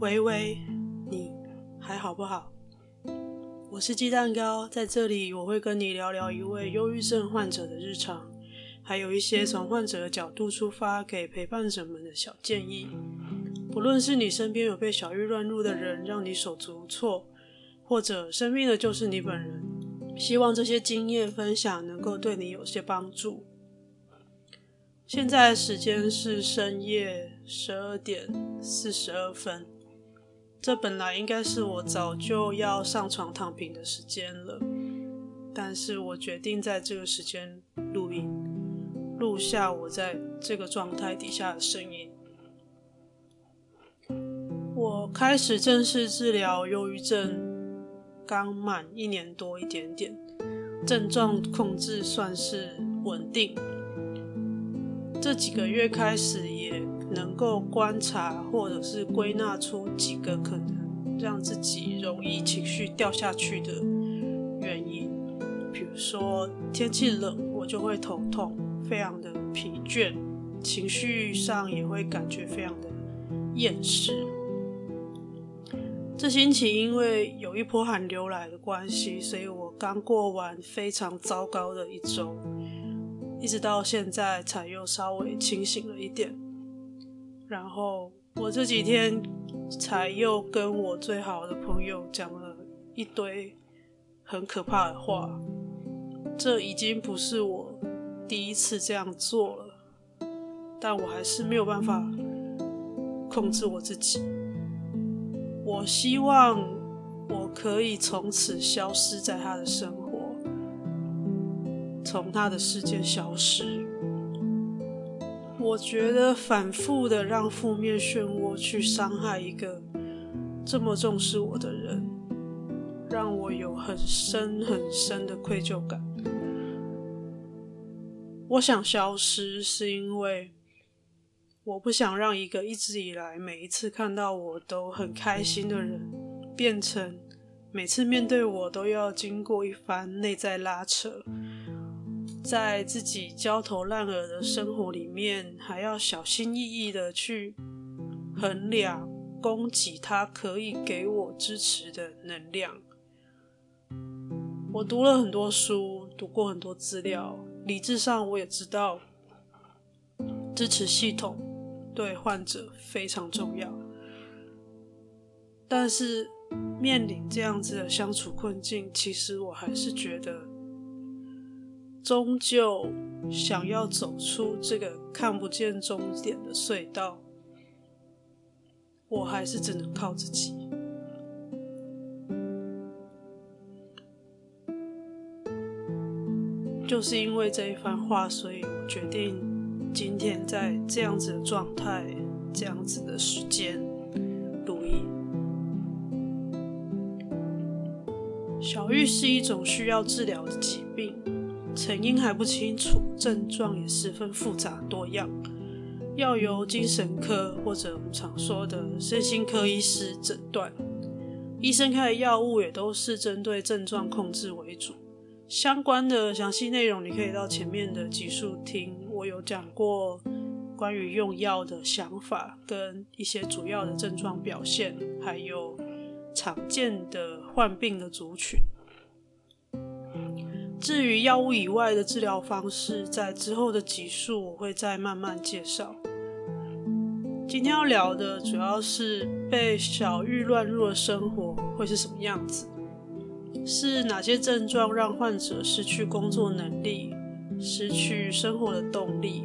喂喂，你还好不好？我是鸡蛋糕，在这里我会跟你聊聊一位忧郁症患者的日常，还有一些从患者的角度出发给陪伴者们的小建议。不论是你身边有被小郁乱入的人，让你手足无措，或者生病的就是你本人，希望这些经验分享能够对你有些帮助。现在时间是深夜十二点四十二分。这本来应该是我早就要上床躺平的时间了，但是我决定在这个时间录音，录下我在这个状态底下的声音。我开始正式治疗忧郁症，刚满一年多一点点，症状控制算是稳定。这几个月开始也能够观察，或者是归纳出几个可能让自己容易情绪掉下去的原因。比如说天气冷，我就会头痛，非常的疲倦，情绪上也会感觉非常的厌世。这星期因为有一波寒流来的关系，所以我刚过完非常糟糕的一周，一直到现在才又稍微清醒了一点。然后我这几天才又跟我最好的朋友讲了一堆很可怕的话，这已经不是我第一次这样做了，但我还是没有办法控制我自己。我希望我可以从此消失在他的生活，从他的世界消失。我觉得反复的让负面漩涡去伤害一个这么重视我的人，让我有很深很深的愧疚感。我想消失，是因为我不想让一个一直以来每一次看到我都很开心的人，变成每次面对我都要经过一番内在拉扯。在自己焦头烂额的生活里面，还要小心翼翼的去衡量供给他可以给我支持的能量。我读了很多书，读过很多资料，理智上我也知道，支持系统对患者非常重要。但是面临这样子的相处困境，其实我还是觉得。终究想要走出这个看不见终点的隧道，我还是只能靠自己。就是因为这一番话，所以我决定今天在这样子的状态、这样子的时间录音。小玉是一种需要治疗的疾病。成因还不清楚，症状也十分复杂多样，要由精神科或者我们常说的身心科医师诊断。医生开的药物也都是针对症状控制为主。相关的详细内容，你可以到前面的集数听，我有讲过关于用药的想法，跟一些主要的症状表现，还有常见的患病的族群。至于药物以外的治疗方式，在之后的集数我会再慢慢介绍。今天要聊的主要是被小玉乱入的生活会是什么样子，是哪些症状让患者失去工作能力、失去生活的动力，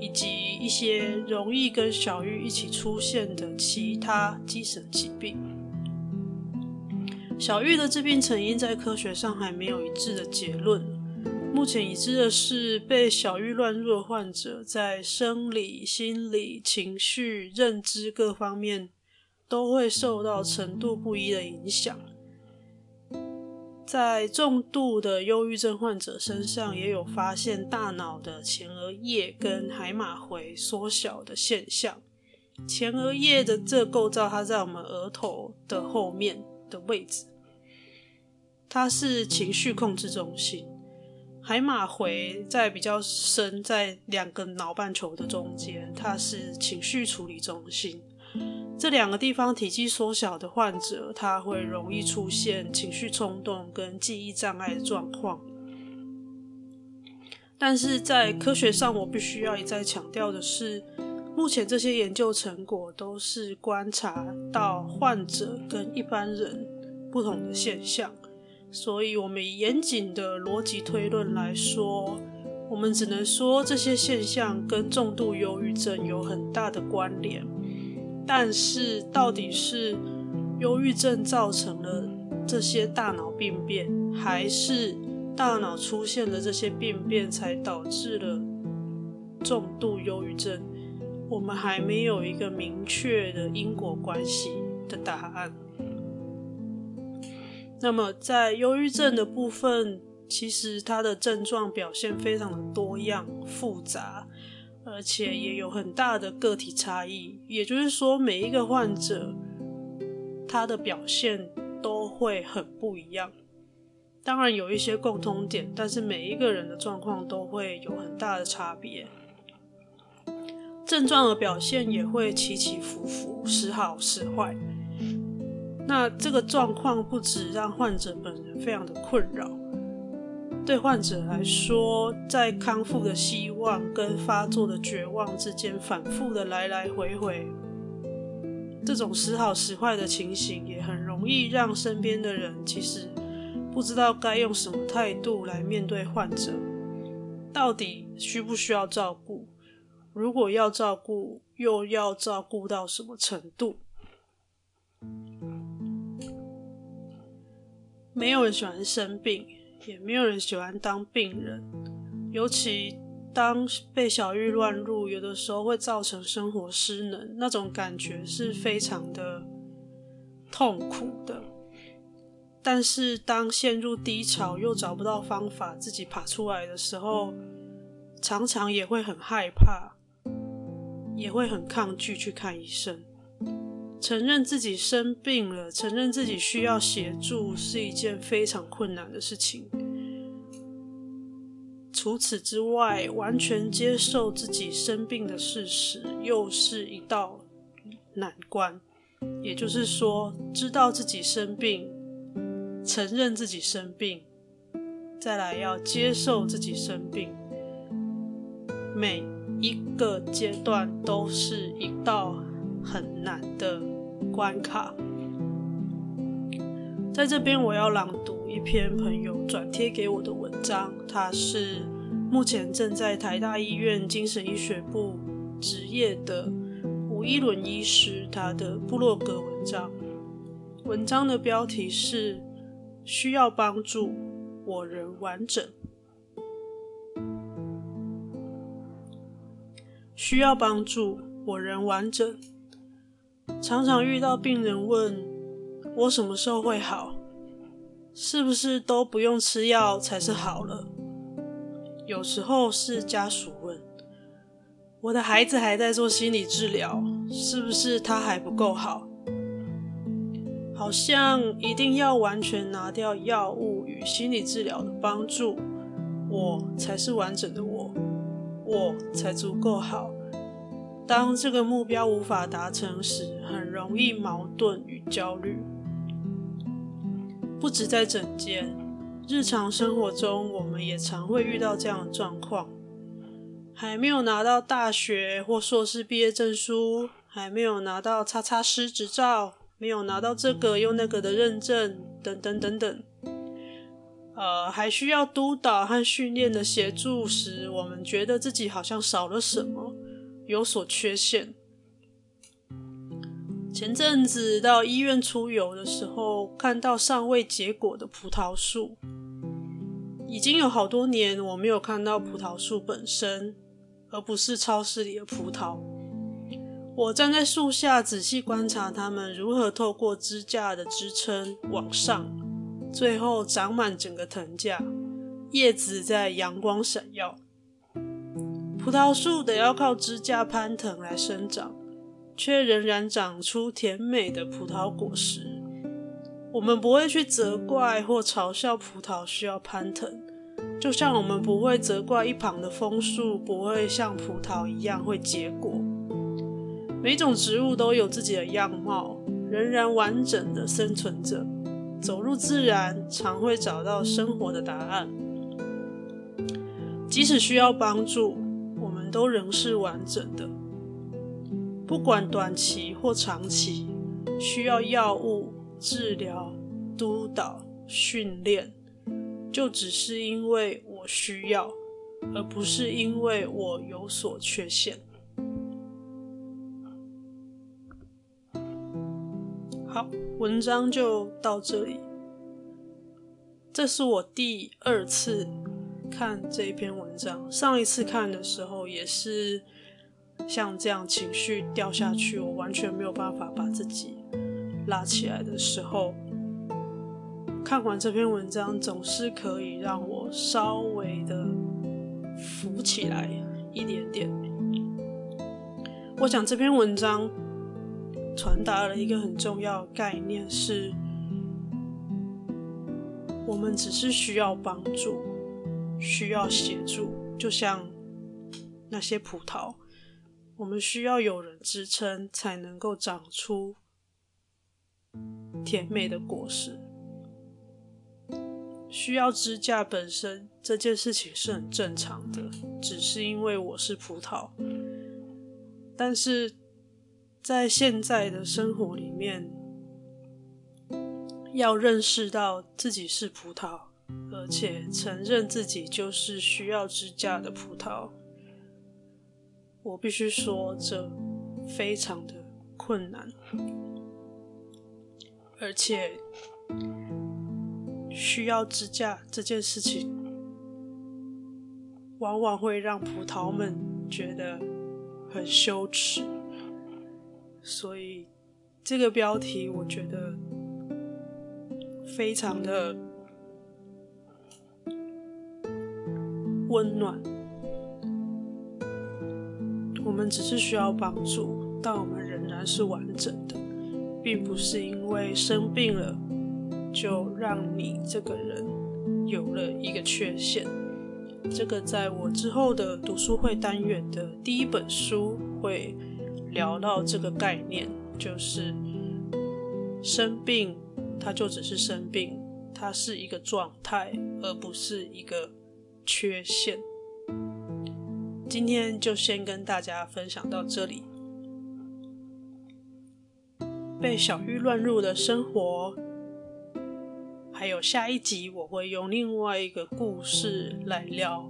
以及一些容易跟小玉一起出现的其他精神疾病。小玉的致病成因在科学上还没有一致的结论。目前已知的是，被小玉乱入的患者在生理、心理、情绪、认知各方面都会受到程度不一的影响。在重度的忧郁症患者身上，也有发现大脑的前额叶跟海马回缩小的现象。前额叶的这构造，它在我们额头的后面的位置。它是情绪控制中心，海马回在比较深，在两个脑半球的中间，它是情绪处理中心。这两个地方体积缩小的患者，他会容易出现情绪冲动跟记忆障碍的状况。但是在科学上，我必须要一再强调的是，目前这些研究成果都是观察到患者跟一般人不同的现象，所以我们以严谨的逻辑推论来说，我们只能说这些现象跟重度忧郁症有很大的关联。但是，到底是忧郁症造成了这些大脑病变，还是大脑出现了这些病变才导致了重度忧郁症？我们还没有一个明确的因果关系的答案。那么，在忧郁症的部分，其实它的症状表现非常的多样复杂，而且也有很大的个体差异。也就是说，每一个患者他的表现都会很不一样。当然有一些共通点，但是每一个人的状况都会有很大的差别。症状的表现也会起起伏伏，时好时坏。那这个状况不止让患者本人非常的困扰。对患者来说，在康复的希望跟发作的绝望之间反复的来来回回，这种时好时坏的情形也很容易让身边的人其实不知道该用什么态度来面对患者，到底需不需要照顾？如果要照顾，又要照顾到什么程度？没有人喜欢生病。也没有人喜欢当病人，尤其当被小玉乱入，有的时候会造成生活失能，那种感觉是非常的痛苦的。但是当陷入低潮又找不到方法自己爬出来的时候，常常也会很害怕，也会很抗拒去看医生。承认自己生病了，承认自己需要协助，是一件非常困难的事情。除此之外，完全接受自己生病的事实，又是一道难关。也就是说，知道自己生病，承认自己生病，再来要接受自己生病，每一个阶段都是一道很难的关卡，在这边我要朗读一篇朋友转贴给我的文章，他是目前正在台大医院精神医学部执业的吴依伦医师他的部落格文章。文章的标题是“需要帮助，我人完整”。需要帮助，我人完整。常常遇到病人问我什么时候会好，是不是都不用吃药才是好了？有时候是家属问我的孩子还在做心理治疗，是不是他还不够好？好像一定要完全拿掉药物与心理治疗的帮助，我才是完整的我，我才足够好。当这个目标无法达成时，很容易矛盾与焦虑。不止在整间，日常生活中，我们也常会遇到这样的状况：还没有拿到大学或硕士毕业证书，还没有拿到叉叉师执照，没有拿到这个又那个的认证，等等等等。呃，还需要督导和训练的协助时，我们觉得自己好像少了什么。有所缺陷。前阵子到医院出游的时候，看到尚未结果的葡萄树，已经有好多年我没有看到葡萄树本身，而不是超市里的葡萄。我站在树下仔细观察它们如何透过支架的支撑往上，最后长满整个藤架，叶子在阳光闪耀。葡萄树得要靠支架攀藤来生长，却仍然长出甜美的葡萄果实。我们不会去责怪或嘲笑葡萄需要攀藤，就像我们不会责怪一旁的枫树不会像葡萄一样会结果。每种植物都有自己的样貌，仍然完整的生存着。走入自然，常会找到生活的答案。即使需要帮助，都仍是完整的。不管短期或长期，需要药物、治疗、督导、训练，就只是因为我需要，而不是因为我有所缺陷。好，文章就到这里。这是我第二次看这一篇文章，上一次看的时候也是像这样情绪掉下去，我完全没有办法把自己拉起来的时候，看完这篇文章总是可以让我稍微的浮起来一点点。我想这篇文章。传达了一个很重要的概念，是我们只是需要帮助，需要协助，就像那些葡萄，我们需要有人支撑，才能够长出甜美的果实。需要支架本身这件事情是很正常的，只是因为我是葡萄，但是。在现在的生活里面，要认识到自己是葡萄，而且承认自己就是需要支架的葡萄，我必须说，这非常的困难，而且需要支架这件事情，往往会让葡萄们觉得很羞耻。所以，这个标题我觉得非常的温暖。我们只是需要帮助，但我们仍然是完整的，并不是因为生病了就让你这个人有了一个缺陷。这个在我之后的读书会单元的第一本书会。聊到这个概念，就是生病，它就只是生病，它是一个状态，而不是一个缺陷。今天就先跟大家分享到这里。被小玉乱入的生活，还有下一集我会用另外一个故事来聊，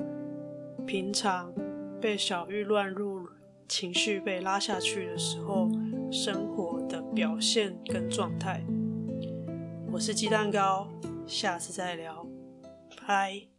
平常被小玉乱入。情绪被拉下去的时候，生活的表现跟状态。我是鸡蛋糕，下次再聊，拜。